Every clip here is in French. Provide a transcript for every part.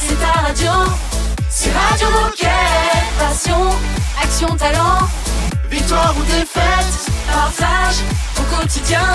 C'est ta radio. C'est Radio Moquette. Passion, action, talent. Victoire ou défaite, partage au quotidien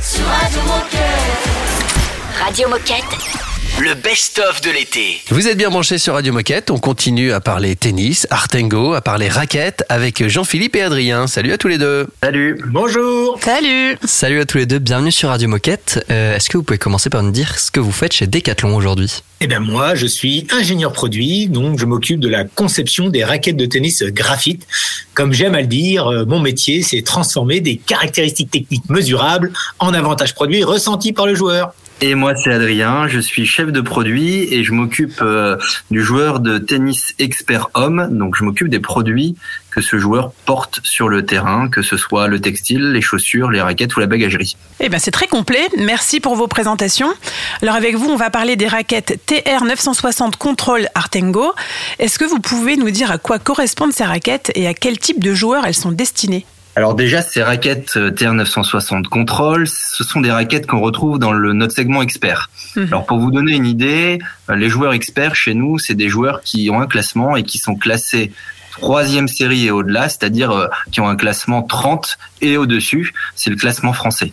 sur Radio Moquette. Radio Moquette. Le best-of de l'été. Vous êtes bien branchés sur Radio Moquette. On continue à parler tennis, artengo, à parler raquettes avec Jean-Philippe et Adrien. Salut à tous les deux. Salut. Bonjour. Salut. Salut à tous les deux. Bienvenue sur Radio Moquette. Euh, Est-ce que vous pouvez commencer par nous dire ce que vous faites chez Decathlon aujourd'hui? Eh bien moi, je suis ingénieur produit, donc je m'occupe de la conception des raquettes de tennis graphite. Comme j'aime à le dire, euh, mon métier, c'est transformer des caractéristiques techniques mesurables en avantages produits ressentis par le joueur. Et moi, c'est Adrien. Je suis chef de produit et je m'occupe euh, du joueur de tennis expert homme. Donc, je m'occupe des produits que ce joueur porte sur le terrain, que ce soit le textile, les chaussures, les raquettes ou la bagagerie. Eh ben c'est très complet. Merci pour vos présentations. Alors avec vous, on va parler des raquettes TR 960 Control Artengo. Est-ce que vous pouvez nous dire à quoi correspondent ces raquettes et à quel type de joueurs elles sont destinées? Alors déjà, ces raquettes euh, TR960 Control, ce sont des raquettes qu'on retrouve dans le, notre segment expert. Mhm. Alors pour vous donner une idée, euh, les joueurs experts chez nous, c'est des joueurs qui ont un classement et qui sont classés troisième série et au-delà, c'est-à-dire euh, qui ont un classement 30 et au-dessus. C'est le classement français.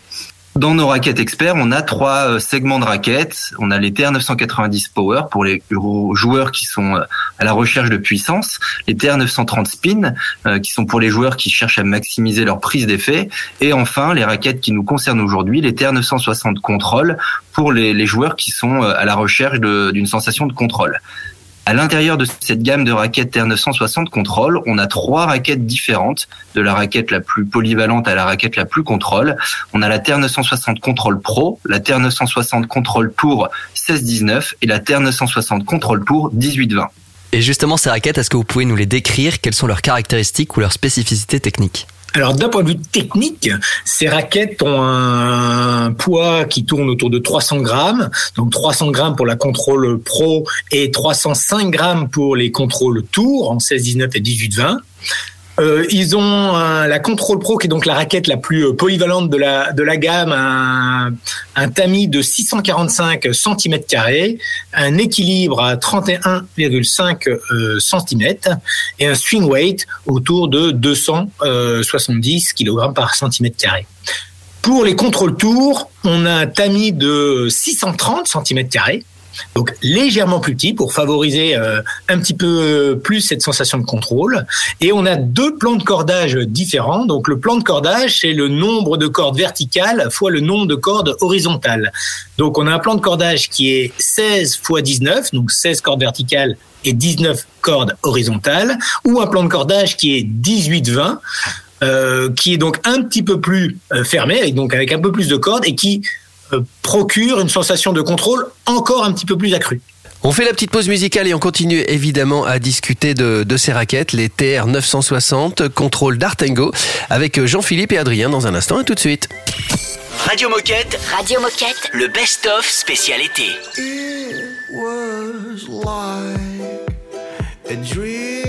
Dans nos raquettes experts, on a trois euh, segments de raquettes. On a les TR990 Power pour les joueurs qui sont euh, à la recherche de puissance, les TR930 Spin euh, qui sont pour les joueurs qui cherchent à maximiser leur prise d'effet, et enfin les raquettes qui nous concernent aujourd'hui, les TR960 Control pour les, les joueurs qui sont à la recherche d'une sensation de contrôle. À l'intérieur de cette gamme de raquettes TR960 Control, on a trois raquettes différentes, de la raquette la plus polyvalente à la raquette la plus contrôle. On a la TR960 Control Pro, la TR960 Control Tour 16-19 et la TR960 Control Tour 18-20. Et justement, ces raquettes, est-ce que vous pouvez nous les décrire? Quelles sont leurs caractéristiques ou leurs spécificités techniques? Alors d'un point de vue technique, ces raquettes ont un poids qui tourne autour de 300 grammes, donc 300 grammes pour la contrôle pro et 305 grammes pour les contrôles tour en 16, 19 et 18, 20. Euh, ils ont la Control Pro qui est donc la raquette la plus euh, polyvalente de la gamme, un, tamis de 645 cm un équilibre à 31,5 euh, cm et un swing weight autour de 270 kg par cm. Pour les contrôles tours, on a un tamis de 630 cm donc légèrement plus petit pour favoriser euh, un petit peu plus cette sensation de contrôle. Et on a deux plans de cordage différents. Donc le plan de cordage, c'est le nombre de cordes verticales fois le nombre de cordes horizontales. Donc on a un plan de cordage qui est 16 fois 19, donc 16 cordes verticales et 19 cordes horizontales, ou un plan de cordage qui est 18-20, euh, qui est donc un petit peu plus euh, fermé, donc avec un peu plus de cordes, et qui euh, procure une sensation de contrôle encore un petit peu plus accrue. On fait la petite pause musicale et on continue évidemment à discuter de, de ces raquettes, les TR 960 Contrôle d'Artengo, avec Jean-Philippe et Adrien dans un instant. À tout de suite. Radio Moquette, Radio Moquette. le best-of spécial été. was like a dream.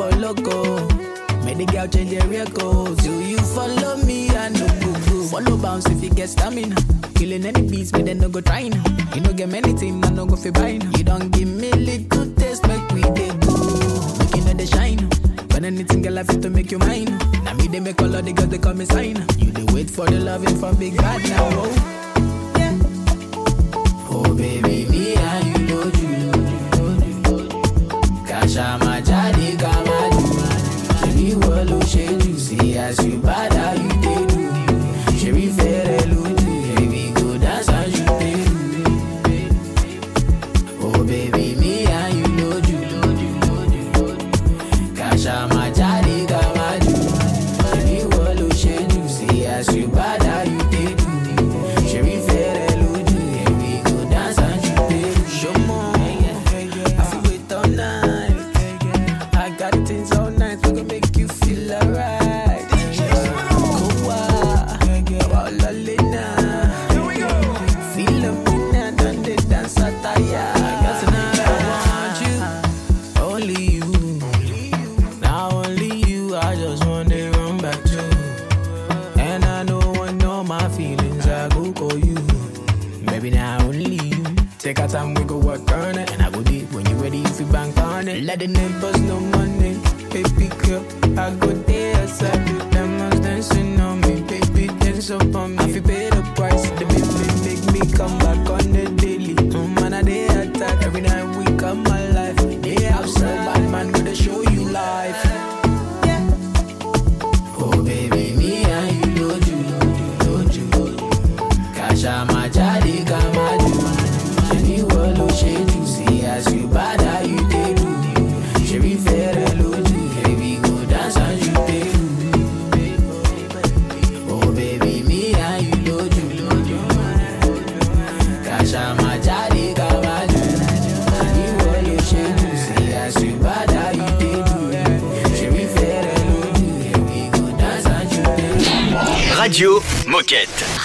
Follow loco. Make the girl change their records. Do you follow me? I know go go. Follow bounce if you get stamina. Killing any beats, but then no go trying. You no get many things, I no go fi buying. You don't give me little taste, make we dey go. Make you know the shine. When anything girl I fit to make you mine. Now me they make all of the girls they call me sign. You dey wait for the loving from big bad now. Oh. Yeah. Oh baby, me and you know you. Kasha my daddy. as you buy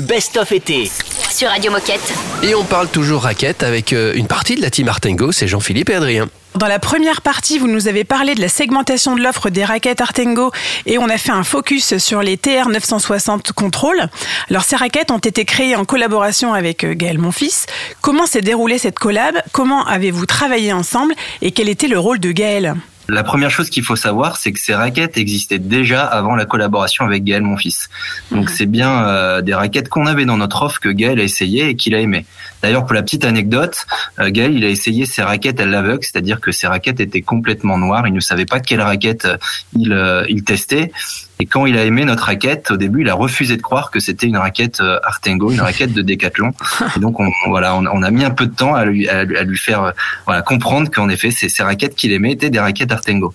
le best-of été. Sur Radio Moquette. Et on parle toujours raquette avec euh, une partie de la team Artengo, c'est Jean-Philippe et Adrien. Dans la première partie, vous nous avez parlé de la segmentation de l'offre des raquettes Artengo et on a fait un focus sur les TR 960 Control. Alors ces raquettes ont été créées en collaboration avec euh, Gaël Monfils. Comment s'est déroulée cette collab? Comment avez-vous travaillé ensemble? Et quel était le rôle de Gaël? La première chose qu'il faut savoir, c'est que ces raquettes existaient déjà avant la collaboration avec Gaël, mon fils. Donc c'est bien euh, des raquettes qu'on avait dans notre offre que Gaël a essayé et qu'il a aimé. D'ailleurs, pour la petite anecdote, euh, Gaël, il a essayé ses raquettes à l'aveugle, c'est-à-dire que ses raquettes étaient complètement noires. Il ne savait pas quelle raquette euh, il, euh, il testait. Et quand il a aimé notre raquette, au début, il a refusé de croire que c'était une raquette euh, Artengo, une raquette de Decathlon. Et donc, on, voilà, on, on a mis un peu de temps à lui, à, lui- à lui faire voilà, comprendre qu'en effet, ces, ces raquettes qu'il aimait étaient des raquettes Artengo.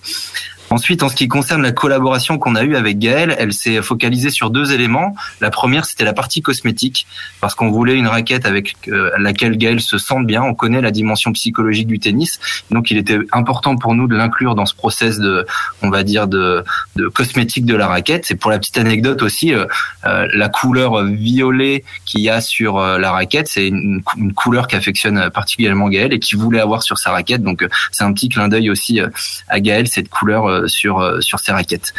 Ensuite, en ce qui concerne la collaboration qu'on a eue avec Gaël, elle s'est focalisée sur deux éléments. La première, c'était la partie cosmétique, parce qu'on voulait une raquette avec euh, laquelle Gaël se sente bien. On connaît la dimension psychologique du tennis, donc il était important pour nous de l'inclure dans ce process de, on va dire, de, de cosmétique de la raquette. C'est pour la petite anecdote aussi, euh, euh, la couleur violet qu'il y a sur la raquette, c'est une, une couleur qu'affectionne particulièrement Gaël et qu'il voulait avoir sur sa raquette. Donc c'est un petit clin d'œil aussi à Gaël cette couleur sur euh, sur ses raquettes.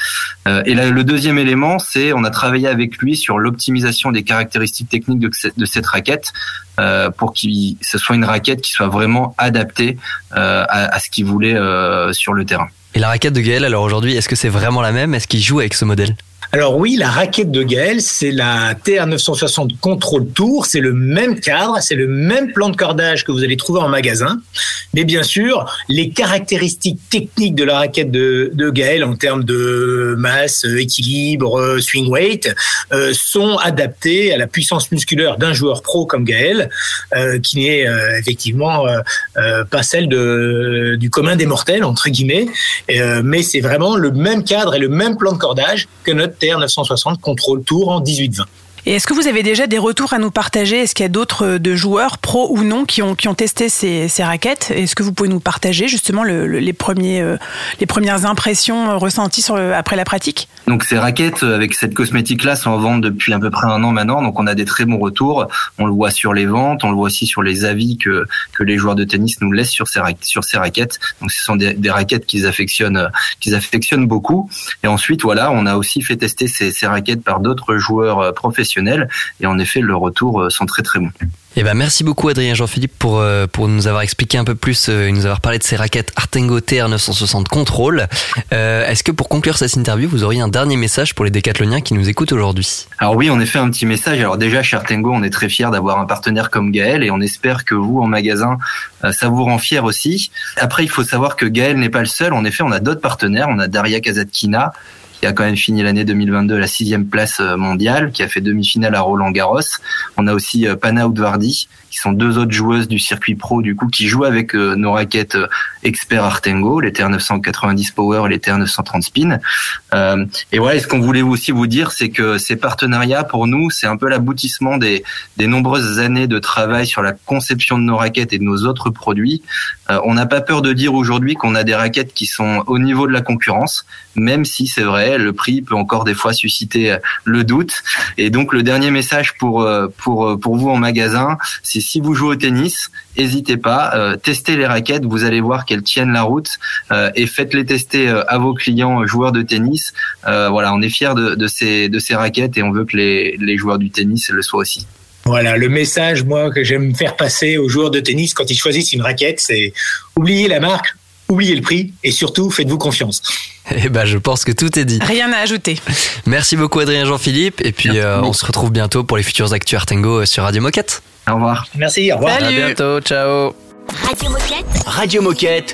Euh, et là, le deuxième élément, c'est on a travaillé avec lui sur l'optimisation des caractéristiques techniques de, cette- de cette raquette euh, pour que ce soit une raquette qui soit vraiment adaptée à, à ce qu'il voulait sur le terrain. Et la raquette de Gaël, alors aujourd'hui, est-ce que c'est vraiment la même? Est-ce qu'il joue avec ce modèle? Alors oui, la raquette de Gaël, c'est la TR960 Control Tour, c'est le même cadre, c'est le même plan de cordage que vous allez trouver en magasin. Mais bien sûr, les caractéristiques techniques de la raquette de, Gaël en termes de masse, équilibre, swing weight, euh, sont adaptées à la puissance musculaire d'un joueur pro comme Gaël, euh, qui n'est euh, effectivement pas celle du commun des mortels, entre guillemets. Mais c'est vraiment le même cadre et le même plan de cordage que notre TR960 Control Tour en 18-20. Et est-ce que vous avez déjà des retours à nous partager? Est-ce qu'il y a d'autres euh, de joueurs, pros ou non, qui ont, qui ont testé ces, ces raquettes? Est-ce que vous pouvez nous partager justement le- le- les, premiers, euh, les premières impressions euh, ressenties après la pratique? Donc ces raquettes euh, avec cette cosmétique là sont en vente depuis à peu près un an maintenant, donc on a des très bons retours. On le voit sur les ventes, on le voit aussi sur les avis que que les joueurs de tennis nous laissent sur ces raquettes. Donc ce sont des, raquettes qu'ils affectionnent euh, qu'ils affectionnent beaucoup. Et ensuite voilà, on a aussi fait tester ces, ces raquettes par d'autres joueurs euh, professionnels et en effet leurs retours euh, sont très très bons. Eh ben merci beaucoup Adrien Jean-Philippe pour, euh, pour nous avoir expliqué un peu plus euh, et nous avoir parlé de ces raquettes Artengo TR960 Control. Euh, Est-ce que pour conclure cette interview, vous auriez un dernier message pour les décathloniens qui nous écoutent aujourd'hui? Alors oui, en effet, un petit message. Alors déjà, chez Artengo, on est très fiers d'avoir un partenaire comme Gaël et on espère que vous, en magasin, euh, ça vous rend fier aussi. Après, il faut savoir que Gaël n'est pas le seul. En effet, on a d'autres partenaires. On a Daria Kazatkina, qui a quand même fini l'année 2022 à la sixième place euh, mondiale, qui a fait demi-finale à Roland Garros. On a aussi euh, Pana Outvardi, qui sont deux autres joueuses du circuit pro, du coup, qui jouent avec euh, nos raquettes Expert Artengo, les TR990 Power et les TR930 Spin. Euh, et voilà, et ce qu'on voulait aussi vous dire, c'est que ces partenariats, pour nous, c'est un peu l'aboutissement des, des nombreuses années de travail sur la conception de nos raquettes et de nos autres produits. Euh, on n'a pas peur de dire aujourd'hui qu'on a des raquettes qui sont au niveau de la concurrence, même si c'est vrai, le prix peut encore des fois susciter euh, le doute. Et donc le dernier message pour euh, pour euh, pour vous en magasin, c'est si vous jouez au tennis, n'hésitez pas, testez les raquettes, vous allez voir qu'elles tiennent la route et faites-les tester à vos clients joueurs de tennis. Voilà, on est fiers de, de ces de ces raquettes et on veut que les les joueurs du tennis le soient aussi. Voilà, le message, moi, que j'aime faire passer aux joueurs de tennis quand ils choisissent une raquette, c'est oubliez la marque, oubliez le prix et surtout, faites-vous confiance. Eh ben je pense que tout est dit. Rien à ajouter. Merci beaucoup Adrien Jean-Philippe et puis euh, on se retrouve bientôt pour les futurs actus Artengo euh, sur Radio Moquette. Au revoir. Merci, au revoir. À bientôt, ciao. Radio Moquette. Radio Moquette,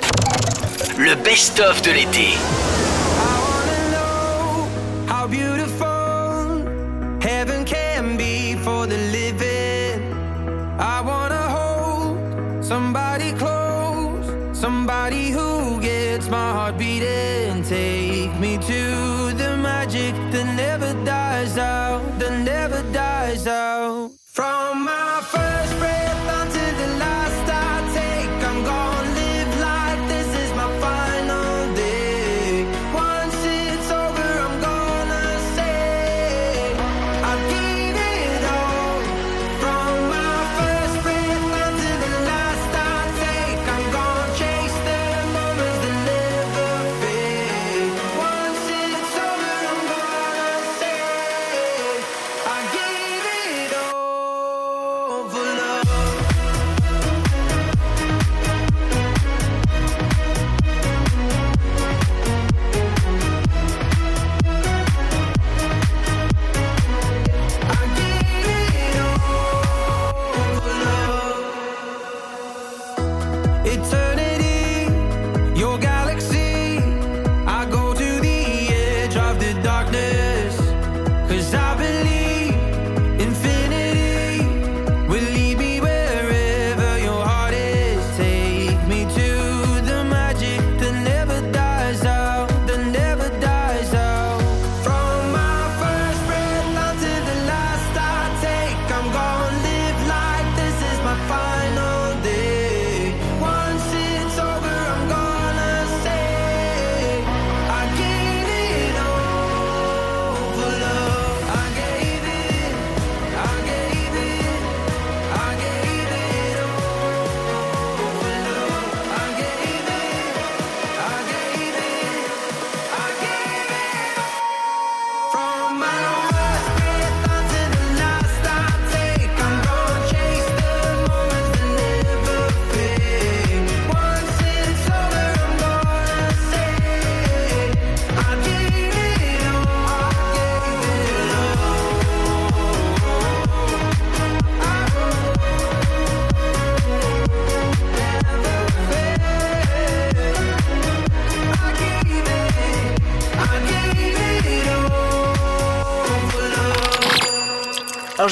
le best-of de l'été. How beautiful heaven my heart beating. Take me to the magic that never dies out, that never dies out.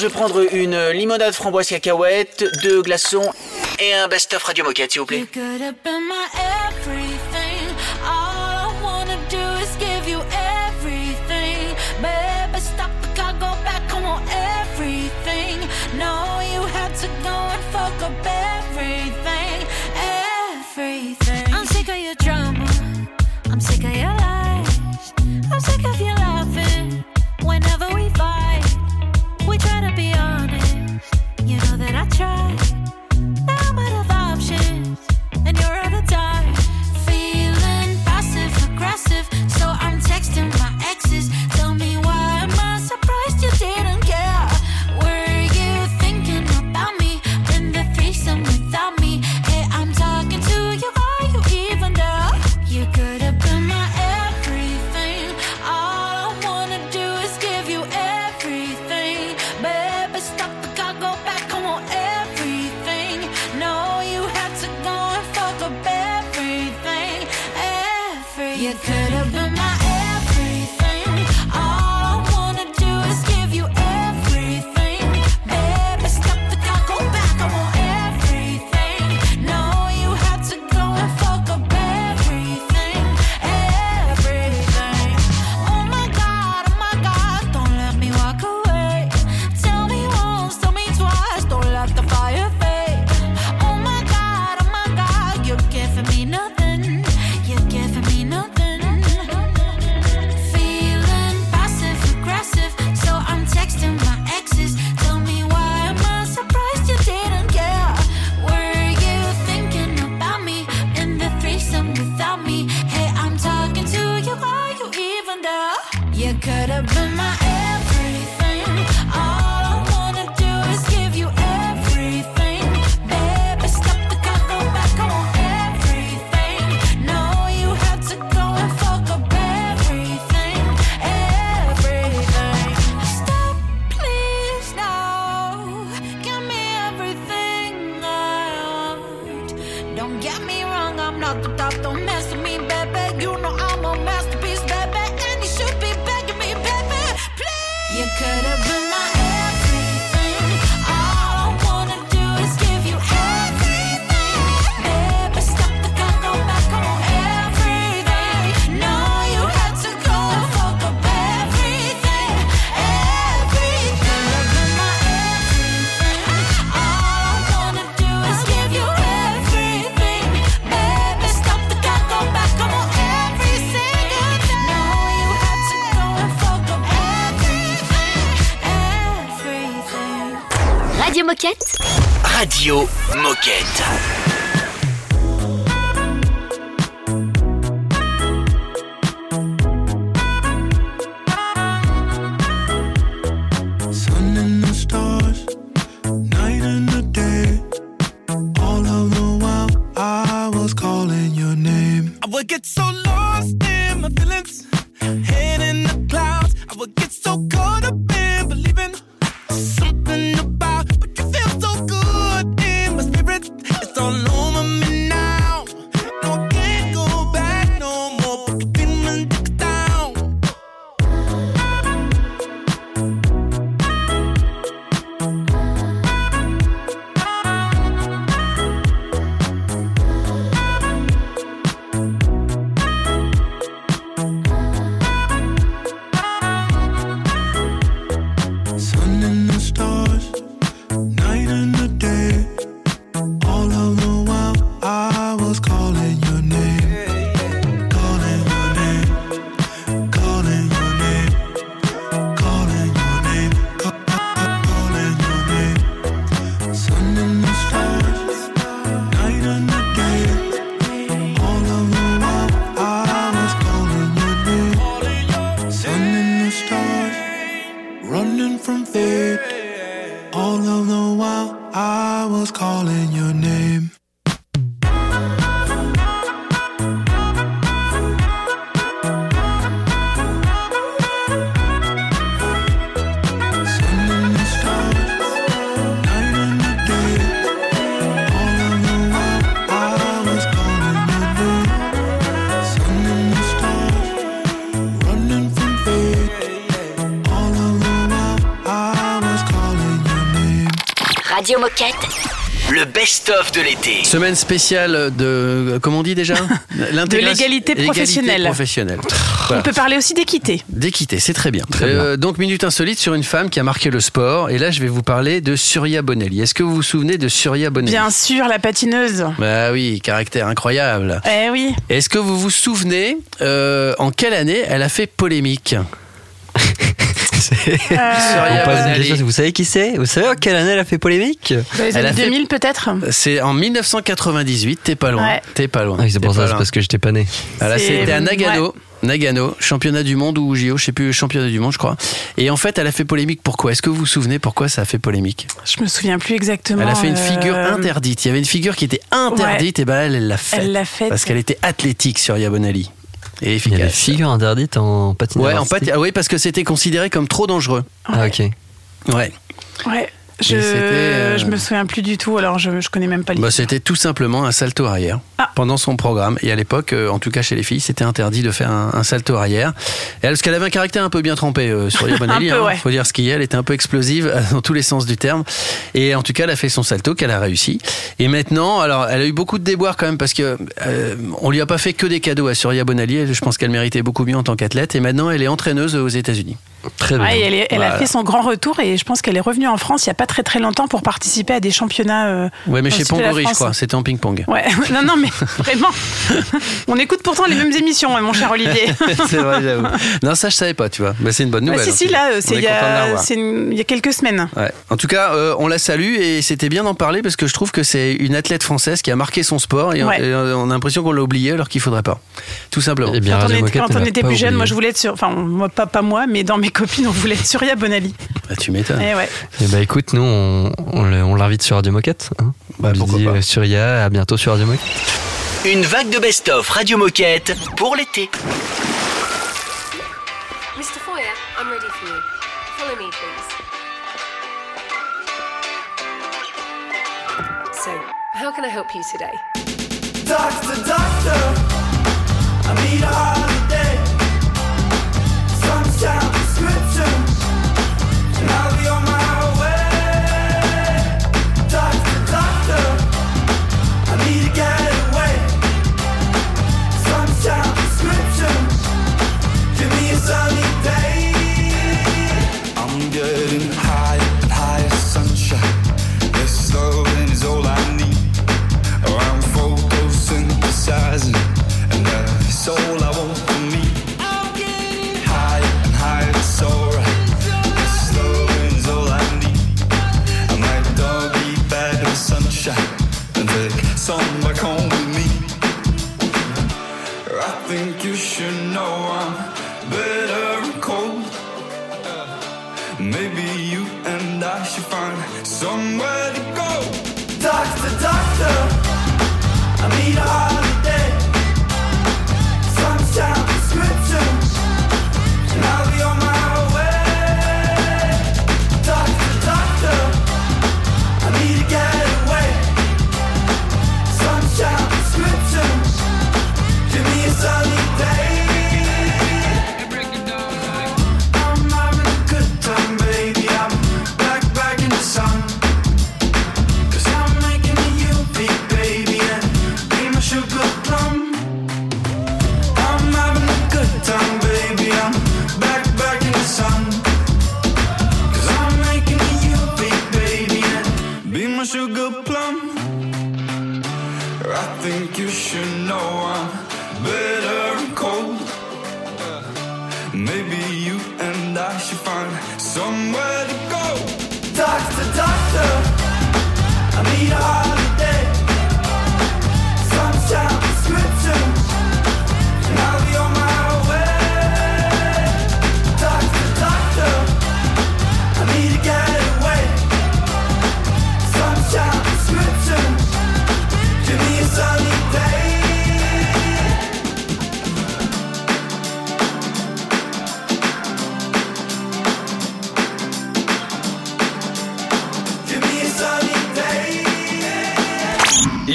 je vais prendre une limonade framboise cacahuète, deux glaçons et un best-of Radio Moquette, s'il vous plaît. Moquette. Moquette. Le best-of de l'été. Semaine spéciale de, comment on dit déjà De l'égalité professionnelle. professionnelle. On peut parler aussi d'équité. D'équité, c'est très bien. Euh, donc, minute insolite sur une femme qui a marqué le sport. Et là, je vais vous parler de Surya Bonelli. Est-ce que vous vous souvenez de Surya Bonelli Bien sûr, la patineuse. Bah oui, caractère incroyable. Eh oui. Est-ce que vous vous souvenez euh, en quelle année elle a fait polémique? On une question, Vous savez qui c'est Vous savez en quelle année elle a fait polémique Dans les Elle a années fait- 2000 peut-être C'est en 1998, t'es pas loin. Ouais. T'es pas loin. Ah c'est T'es pour ça, c'est parce que j'étais pas né. Voilà, C'est- c'était à Nagano. ouais. Nagano, championnat du monde ou JO, je sais plus, championnat du monde, je crois. Et en fait, elle a fait polémique. Pourquoi? Est-ce que vous vous souvenez pourquoi ça a fait polémique? Je me souviens plus exactement. Elle a fait une euh, figure interdite. Il y avait une figure qui était interdite, et ben elle, elle l'a faite. Elle l'a faite. Parce qu'elle était athlétique sur Yabonali. Et Il y a des figures interdites en patinage. Ouais, en pati- ah oui, parce que c'était considéré comme trop dangereux. Ah, ok. Ouais. Ouais. Je, euh, je me souviens plus du tout, alors je, je connais même pas Bah, l'histoire. c'était tout simplement un salto arrière Ah. pendant son programme. Et à l'époque, euh, en tout cas chez les filles, c'était interdit de faire un, un salto arrière. Et parce qu'elle avait un caractère un peu bien trempé euh, sur peu, hein, ouais. Faut dire ce qu'il y a. Elle était un peu explosive euh, dans tous les sens du terme. Et en tout cas, elle a fait son salto qu'elle a réussi. Et maintenant, alors, elle a eu beaucoup de déboires quand même parce que euh, on lui a pas fait que des cadeaux à Surya Bonali. Elle, Je pense qu'elle méritait beaucoup mieux en tant qu'athlète. Et maintenant, elle est entraîneuse aux États-Unis. Très bien. Ouais, et elle, est- elle Voilà. a fait son grand retour et je pense qu'elle est revenue en France il y a pas très très longtemps pour participer à des championnats. euh, Ouais, mais chez Pongori, je crois. C'était en ping-pong. Ouais, non, non, mais vraiment. On écoute pourtant les mêmes émissions, hein, mon cher Olivier. c'est vrai, j'avoue. Non, ça, je savais pas, tu vois. Mais c'est une bonne Ouais, nouvelle. si, si, tout là, cas. c'est il y, a- y quelques semaines. Ouais. En tout cas, euh, on la salue et c'était bien d'en parler parce que je trouve que c'est une athlète française qui a marqué son sport et, on- Ouais. et on a l'impression qu'on l'a oublié alors qu'il faudrait pas. Tout simplement. Bien, Quand on, était- quand on plus jeune, moi je voulais être sur. Enfin, pas moi, mais dans mes copines, on voulait être Surya Bonali. Bah, tu m'étonnes. Eh ouais. Eh bah écoute, nous on, on l'invite sur Radio Moquette. Hein Bah, on lui pourquoi dit pas. euh, Surya, à bientôt sur Radio Moquette. Une vague de best-of Radio Moquette pour l'été. Mr. Foyer, I'm ready for you. Follow me, please. So, how can I help you today? Doctor, doctor, I need a holiday. Sunshine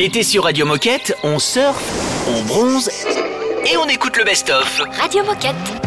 L'été sur Radio Moquette, on surfe, on bronze et on écoute le best-of. Radio Moquette.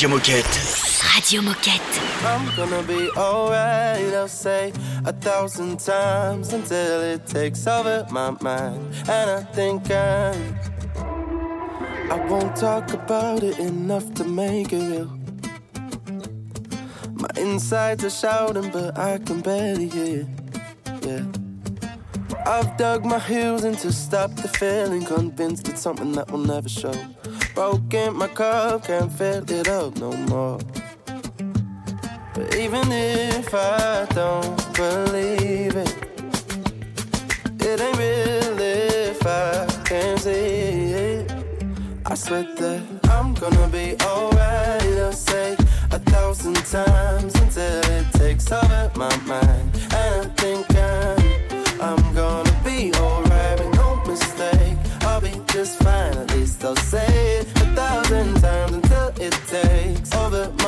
Radio Moquette. Radio Moquette. I'm gonna be alright, I'll say a thousand times until it takes over my mind. And I think I'm. I won't talk about it enough to make it real. My insides are shouting, but I can barely hear. Yeah. I've dug my heels in to stop the feeling, convinced it's something that will never show broken, my cup can't fill it up no more. But even if I don't believe it, it ain't real if I can't see it. I swear that I'm gonna be alright. I'll say a thousand times until it takes over my mind. And I think I'm, I'm gonna be alright just finally, At I'll say it a thousand times until it takes over.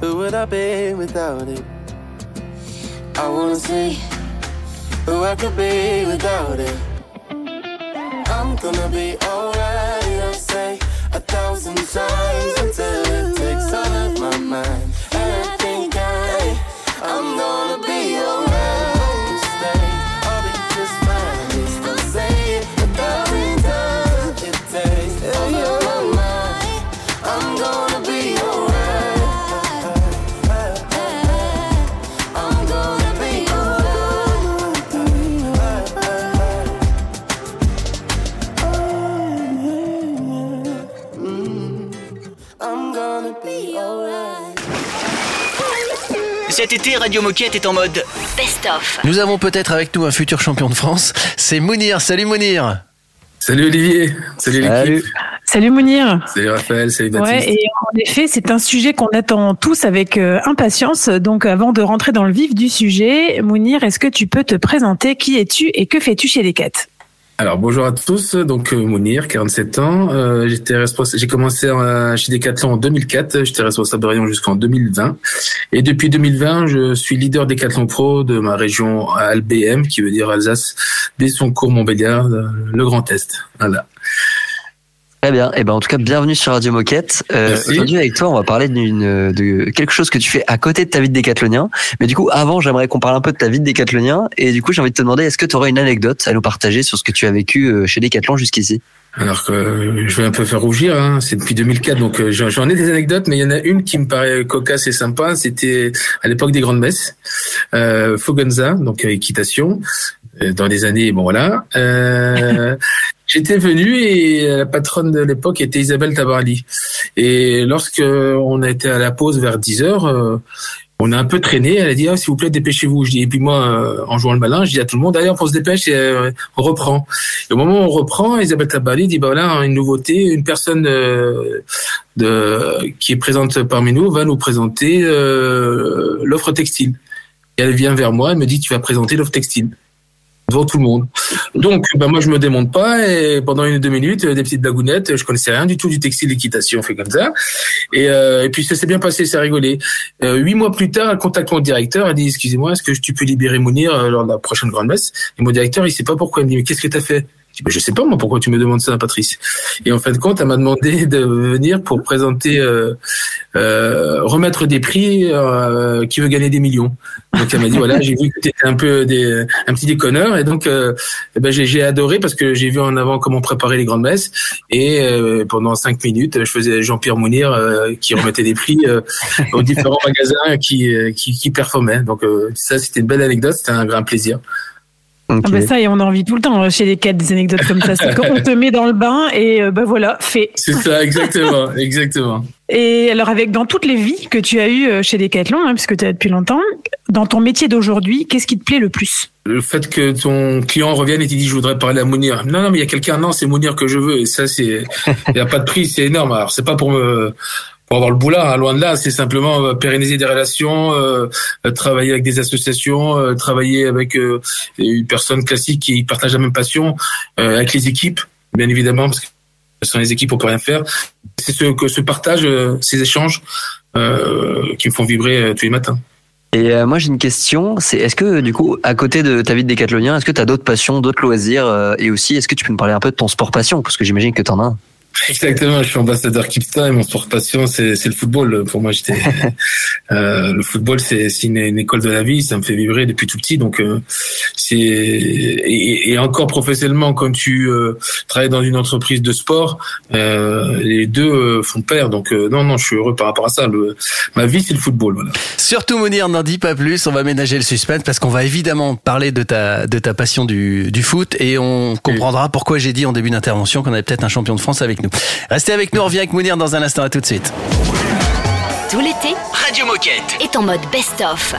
Who would I be without it? I wanna see who I could be without it. I'm gonna be alright, I'll say a thousand times until. Cet été, Radio Moquette est en mode Best-of. Nous avons peut-être avec nous un futur champion de France. C'est Mounir. Salut Mounir. Salut Olivier, salut l'équipe, Salut Mounir. salut Raphaël, salut Baptiste. Ouais, et en effet, c'est un sujet qu'on attend tous avec euh, impatience. Donc, avant de rentrer dans le vif du sujet, Mounir, est-ce que tu peux te présenter? Qui es-tu et que fais-tu chez Decat? Alors bonjour à tous, donc euh, Mounir, 47 ans, euh, j'ai commencé euh, chez Decathlon en 2004, j'étais responsable de jusqu'en 2020, et depuis 2020, je suis leader Decathlon Pro de ma région ALBM, qui veut dire Alsace, Besson-Cours, Montbéliard, euh, le Grand Est. Voilà. Très bien. Et ben en tout cas, bienvenue sur Radio Moquette. Euh. Aujourd'hui, avec toi, on va parler d'une de quelque chose que tu fais à côté de ta vie de décathlonien. Mais du coup, avant, j'aimerais qu'on parle un peu de ta vie de décathlonien. Et du coup, j'ai envie de te demander, est-ce que tu aurais une anecdote à nous partager sur ce que tu as vécu euh, chez Decathlon jusqu'ici? Alors que euh, je vais un peu faire rougir, hein. c'est depuis 2004, donc euh, j'en ai des anecdotes, mais il y en a une qui me paraît cocasse et sympa. C'était à l'époque des grandes messes, euh, Fogonza, donc euh, équitation, euh, dans les années, bon voilà. Euh, J'étais venu et la patronne de l'époque était Isabelle Tabarly. Et lorsque on a été à la pause vers 10 heures, euh, on a un peu traîné. Elle a dit, ah, s'il vous plaît, dépêchez-vous. Et puis moi, euh, en jouant le malin, je dis à tout le monde, d'ailleurs, on se dépêche et euh, on reprend. Et au moment où on reprend, Isabelle Tabarly dit, bah voilà, une nouveauté, une personne euh, de, qui est présente parmi nous va nous présenter l'offre textile. Et elle vient vers moi, elle me dit, tu vas présenter l'offre textile devant tout le monde. Donc, ben moi, je me démonte pas et pendant une ou deux minutes, euh, des petites blagounettes, je connaissais rien du tout du textile d'équitation, on fait comme ça. Et, euh, et puis ça s'est bien passé, c'est rigolé. Euh, huit mois plus tard, elle contacte mon directeur, elle dit excusez-moi, est-ce que tu peux libérer Mounir euh, lors de la prochaine grande messe? Et mon directeur, il sait pas pourquoi. Il me dit mais qu'est-ce que t'as fait? Je sais pas moi pourquoi tu me demandes ça, Patrice? Et en fin de compte, elle m'a demandé de venir pour présenter, euh, euh, remettre des prix euh, qui veut gagner des millions. Donc elle m'a dit voilà, j'ai vu que tu étais un peu des, un petit déconneur et donc euh, eh ben, j'ai, adoré parce que j'ai vu en avant comment préparer les grandes messes et euh, pendant cinq minutes, je faisais Jean-Pierre Mounir euh, qui remettait des prix aux différents magasins qui, qui, qui performaient. Donc ça, c'était une belle anecdote, c'était un grand plaisir. Ah bah ça, et on en vit tout le temps euh, chez Decat des anecdotes comme ça. C'est qu'on te met dans le bain et euh, bah voilà, fait. C'est ça, exactement, exactement. Et alors, avec dans toutes les vies que tu as eues euh, chez Decathlon, hein, puisque tu es depuis longtemps, dans ton métier d'aujourd'hui, qu'est-ce qui te plaît le plus? Le fait que ton client revienne et te dit je voudrais parler à Mounir. Non, non, mais il y a quelqu'un, non, c'est Mounir que je veux. Et ça, c'est, il n'y a pas de prix, c'est énorme. Alors, c'est pas pour me, pour avoir le boulard, hein, loin de là. C'est simplement euh, pérenniser des relations, euh, euh, travailler avec des associations, euh, travailler avec euh, une personne classique qui partage la même passion, avec les équipes, bien évidemment, parce que sans les équipes, on peut rien faire. C'est ce que ce partage, ces échanges, qui me font vibrer tous les matins. Et moi, j'ai une question. C'est est-ce que du coup, à côté de ta vie de décathlonien, est-ce que tu as d'autres passions, d'autres loisirs Et aussi, est-ce que tu peux me parler un peu de ton sport passion Parce que j'imagine que tu en as un. Exactement, je suis ambassadeur Kipsta et mon sport passion c'est le football. Pour moi, j'étais euh, le football c'est une, une école de la vie, ça me fait vibrer depuis tout petit. Donc euh, c'est et, et encore professionnellement quand tu euh, travailles dans une entreprise de sport, euh, les deux euh, font pair. Donc euh, non non, je suis heureux par rapport à ça. Le, ma vie c'est le football. Voilà. Surtout Mounir, n'en dis pas plus, on va ménager le suspense parce qu'on va évidemment parler de ta, de ta passion du, du foot et on comprendra pourquoi j'ai dit en début d'intervention qu'on avait peut-être un champion de France avec nous. Restez avec nous, on revient avec Mounir dans un instant, à tout de suite. Tout l'été Radio Moquette. est en mode best-of.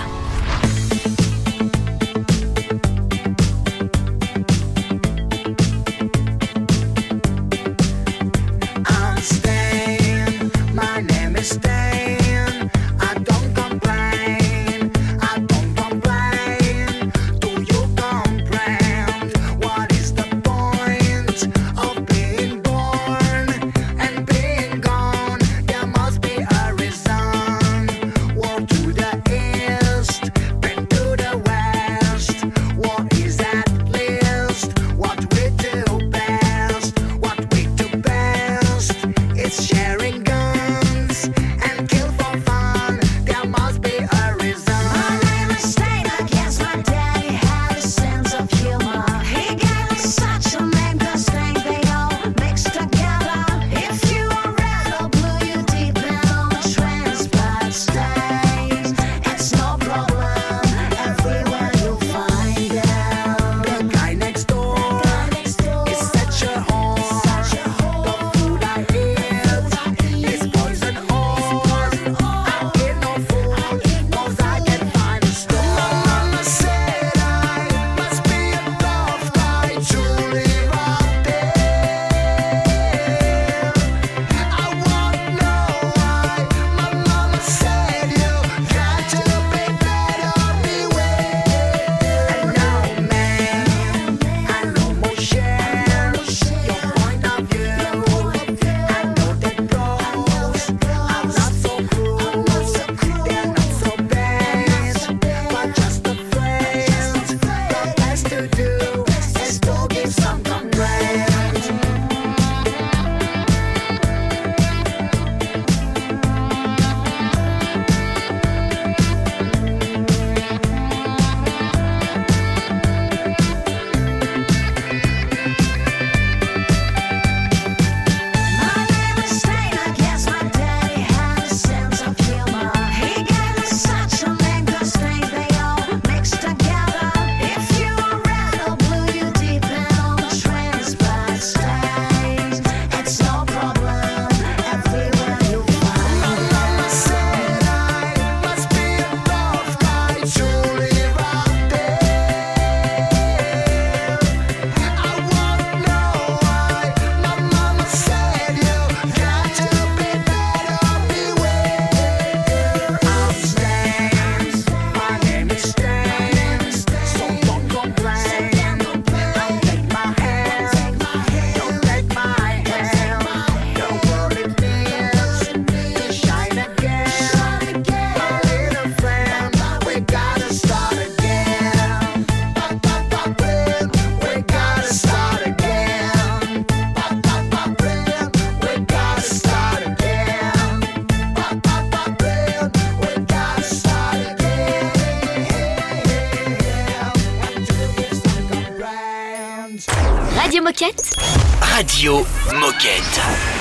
Radio Moquette.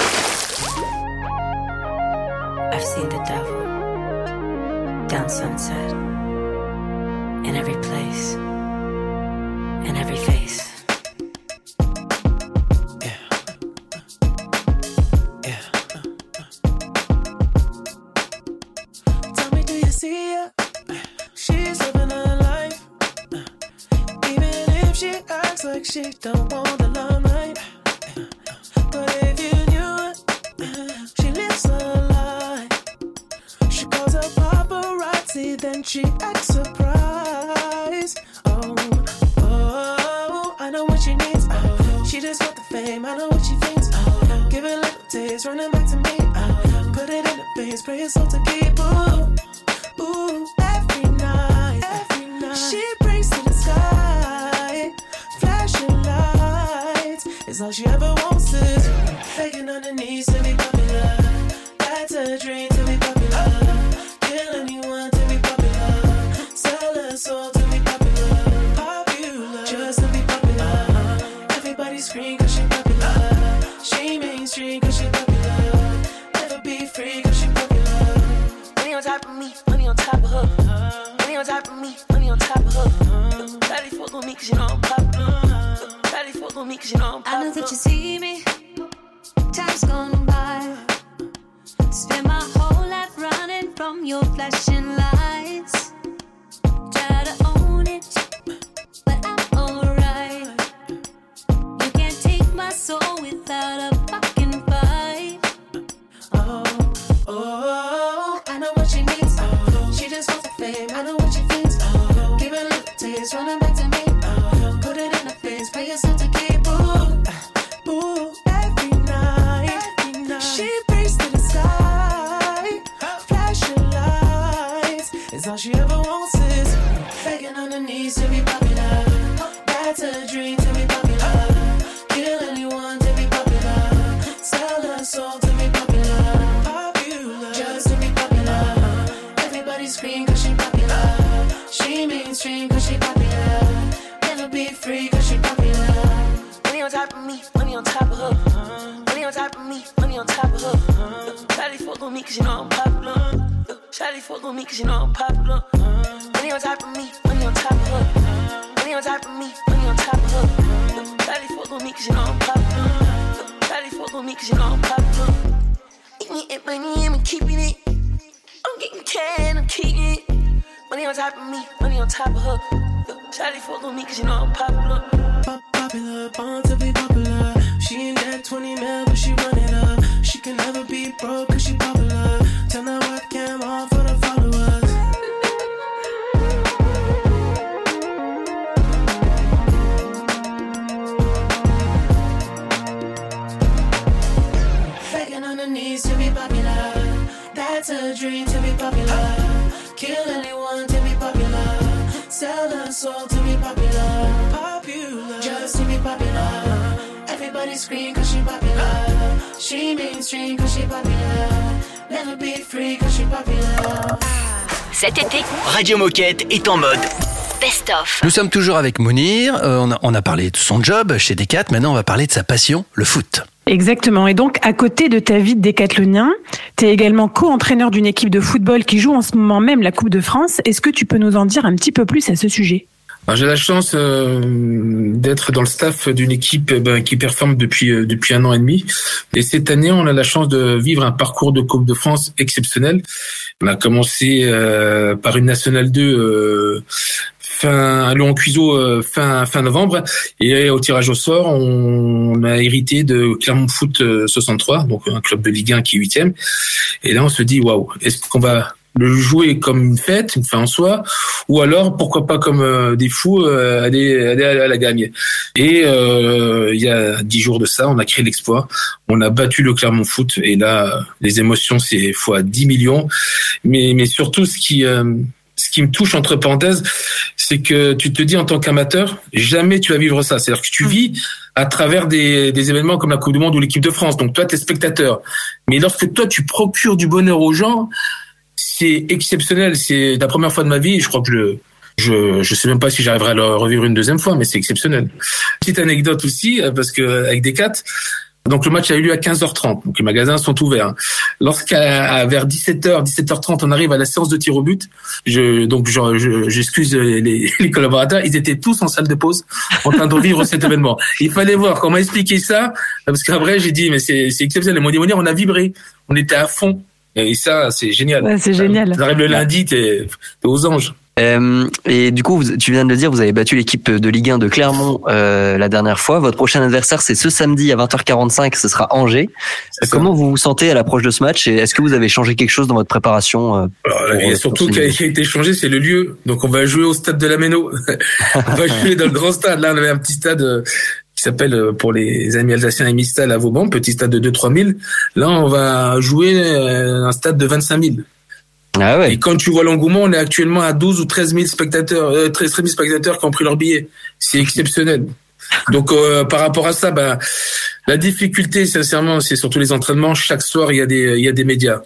Your flashing light. Popular. Popular. Just be popular. Everybody scream cause she popular. She mainstream cause she popular. Never be free cause she popular. Cet été, Radio Moquette est en mode Best of. Nous sommes toujours avec Mounir. Euh, on, a, on a parlé de son job chez Decat. Maintenant, on va parler de sa passion, le foot. Exactement. Et donc, à côté de ta vie de décathlonien, tu es également co-entraîneur d'une équipe de football qui joue en ce moment même la Coupe de France. Est-ce que tu peux nous en dire un petit peu plus à ce sujet? J'ai la chance euh, d'être dans le staff d'une équipe ben, qui performe depuis euh, depuis un an et demi. Et cette année, on a la chance de vivre un parcours de Coupe de France exceptionnel. On a commencé euh, par une nationale 2 euh, fin Lyon Cuiseau euh, fin fin novembre et au tirage au sort, on a hérité de Clermont Foot euh, 63, donc un club de Ligue 1 qui est huitième. Et là, on se dit waouh, est-ce qu'on va le jouer comme une fête, une fin en soi, ou alors pourquoi pas comme euh, des fous euh, aller, aller à la gagne. Et euh, il y a dix jours de ça, on a créé l'exploit, on a battu le Clermont Foot et là les émotions c'est fois 10 millions. Mais mais surtout ce qui euh, ce qui me touche entre parenthèses, c'est que tu te dis en tant qu'amateur, jamais tu vas vivre ça. C'est-à-dire que tu vis à travers des, des événements comme la Coupe du Monde ou l'équipe de France. Donc toi, tu es spectateur. Mais lorsque toi, tu procures du bonheur aux gens, c'est exceptionnel. C'est la première fois de ma vie. Je crois que je, je, sais même pas si j'arriverai à le revivre une deuxième fois, mais c'est exceptionnel. Petite anecdote aussi, euh, parce que avec des quatre, donc le match a eu lieu à 15h30, donc les magasins sont ouverts. Lorsqu'à vers 17h, 17h30, on arrive à la séance de tir au but, donc je- je- j'excuse les, les collaborateurs, ils étaient tous en salle de pause en train de vivre cet événement. Il fallait voir comment expliquer ça, parce qu'après j'ai dit mais c'est exceptionnel. Dit Mounir, on a vibré, on était à fond. Et ça, c'est génial. Ouais, c'est génial. Ça arrive le lundi, t'es aux anges. Euh, et du coup, vous- tu viens de le dire, vous avez battu l'équipe de Ligue 1 de Clermont euh, la dernière fois. Votre prochain adversaire, c'est ce samedi à 20h45, ce sera Angers. Comment vous vous sentez à l'approche de ce match et est-ce que vous avez changé quelque chose dans votre préparation euh, Alors, pour, il y a surtout a, qui a été changé, c'est le lieu. Donc on va jouer au stade de la Méno. on va jouer dans le grand stade. Là, on avait un petit stade euh, qui s'appelle euh, pour les amis alsaciens et Mistal à Vauban, petit stade de 2-3 000. Là, on va jouer euh, un stade de 25 000. Ah ouais. Et quand tu vois l'engouement, on est actuellement à 12 ou 13 000 spectateurs, euh, 13 000 spectateurs qui ont pris leur billet. C'est exceptionnel. Donc euh, par rapport à ça, bah, la difficulté, sincèrement, c'est surtout les entraînements. Chaque soir, il y a des, il y a des médias.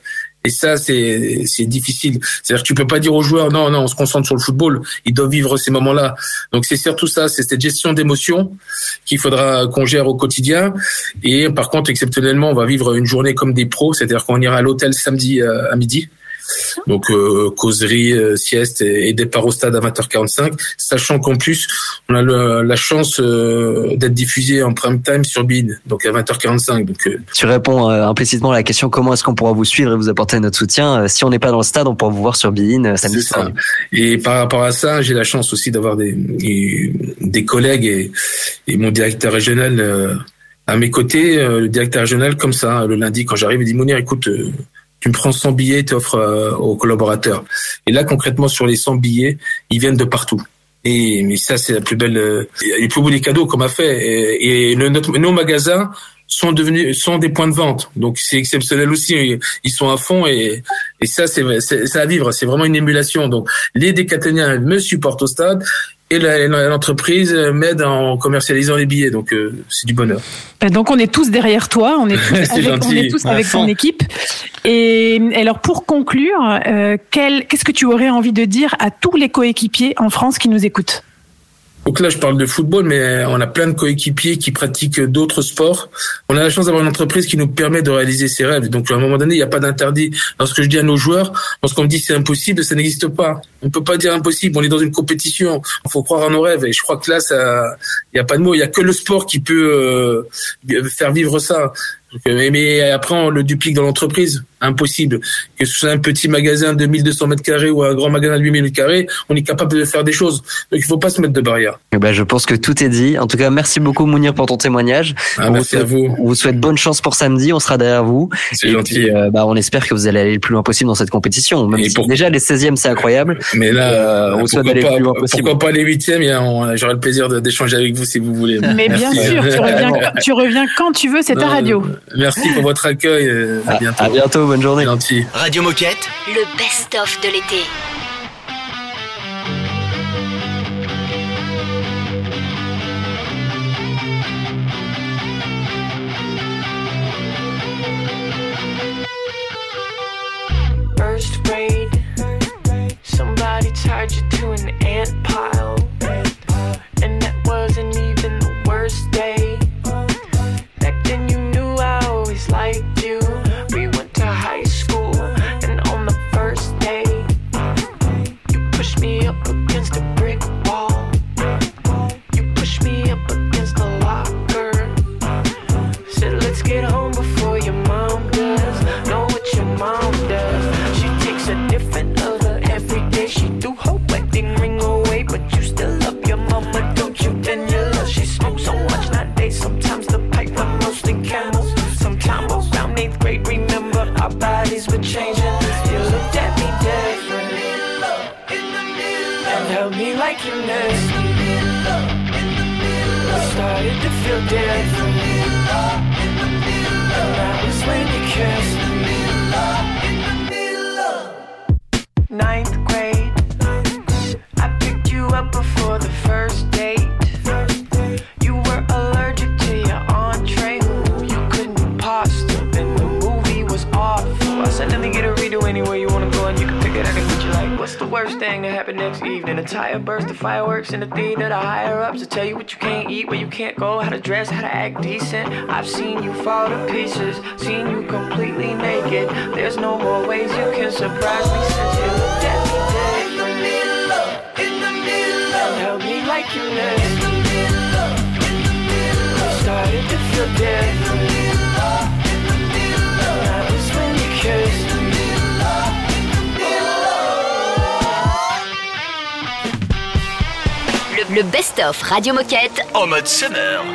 Et ça, c'est, difficile. C'est-à-dire que tu peux pas dire aux joueurs, non, non, on se concentre sur le football. Ils doivent vivre ces moments-là. Donc c'est surtout ça, c'est cette gestion d'émotions qu'il faudra qu'on gère au quotidien. Et par contre, exceptionnellement, on va vivre une journée comme des pros. C'est-à-dire qu'on ira à l'hôtel samedi euh, à midi. Donc euh, causerie, euh, sieste et, et départ au stade à 20h45, sachant qu'en plus on a le- la chance euh, d'être diffusé en prime time sur BIN, donc à 20h45. Donc Tu réponds implicitement à la question comment est-ce qu'on pourra vous suivre et vous apporter notre soutien. Si on n'est pas dans le stade, on pourra vous voir sur euh, samedi soir. Et par rapport à ça, j'ai la chance aussi d'avoir des, des des collègues et, et mon directeur régional à mes côtés. le directeur régional, comme ça, le lundi, quand j'arrive, il dit Mounir, écoute, tu me prends 100 billets, tu offres euh, aux collaborateurs. Et là, concrètement, sur les 100 billets, ils viennent de partout. Et mais ça, c'est la plus belle, euh, les plus beaux des cadeaux qu'on m'a fait. Et, et nos magasins sont devenus sont des points de vente. Donc c'est exceptionnel aussi. Ils sont à fond et et ça c'est c'est à vivre. C'est vraiment une émulation. Donc les décathloniens me supportent au stade et l'entreprise m'aide en commercialisant les billets. Donc euh, c'est du bonheur. Euh, Donc on est tous derrière toi, on est tous avec, on gentil. est tous À avec fond. ton équipe. Et alors pour conclure, euh, qu'est-ce que tu aurais envie de dire à tous les coéquipiers en France qui nous écoutent? Donc là, je parle de football, mais on a plein de coéquipiers qui pratiquent d'autres sports. On a la chance d'avoir une entreprise qui nous permet de réaliser ses rêves. Donc, à un moment donné, il n'y a pas d'interdit. Lorsque je dis à nos joueurs, lorsqu'on me dit c'est impossible, ça n'existe pas. On ne peut pas dire impossible. On est dans une compétition. Il faut croire en nos rêves. Et je crois que là, ça, il n'y a pas de mots. Il n'y a que le sport qui peut euh, faire vivre ça. Donc, euh, mais après, on le duplique dans l'entreprise. Impossible. Que ce soit un petit magasin de 1200 mètres carrés ou un grand magasin de 8000 mètres carrés, on est capable de faire des choses. Donc, il faut pas se mettre de barrières. Eh ben, je pense que tout est dit. En tout cas, merci beaucoup Mounir pour ton témoignage. Ah, on merci vous à souhaite, On vous souhaite bonne chance pour samedi. On sera derrière vous. C'est Et gentil. puis, euh, bah, on espère que vous allez aller le plus loin possible dans cette compétition. Même Et si pour- déjà les 16e c'est incroyable. Mais là, Euh, on vous souhaite pourquoi, d'aller le pas, plus loin possible. pourquoi pas les huitièmes et on- J'aurai le plaisir d'échanger avec vous si vous voulez. Mais bien sûr, tu reviens, quand- tu reviens quand tu veux, c'est ta radio. Merci pour votre accueil. euh, À bientôt. À bientôt, bonne journée. Gentil. Radio Moquette, Le best-of de l'été. First grade, somebody tied you to an ant pile. And that wasn't even I in the that the higher ups to tell you what you can't eat, where you can't go, how to dress, how to act decent. I've seen you fall to pieces, seen you completely naked. There's no more ways you can surprise me since you looked at me differently. And held me like you missed me. I started to feel different. Le, best-of Radio Moquette. en mode summer.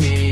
me.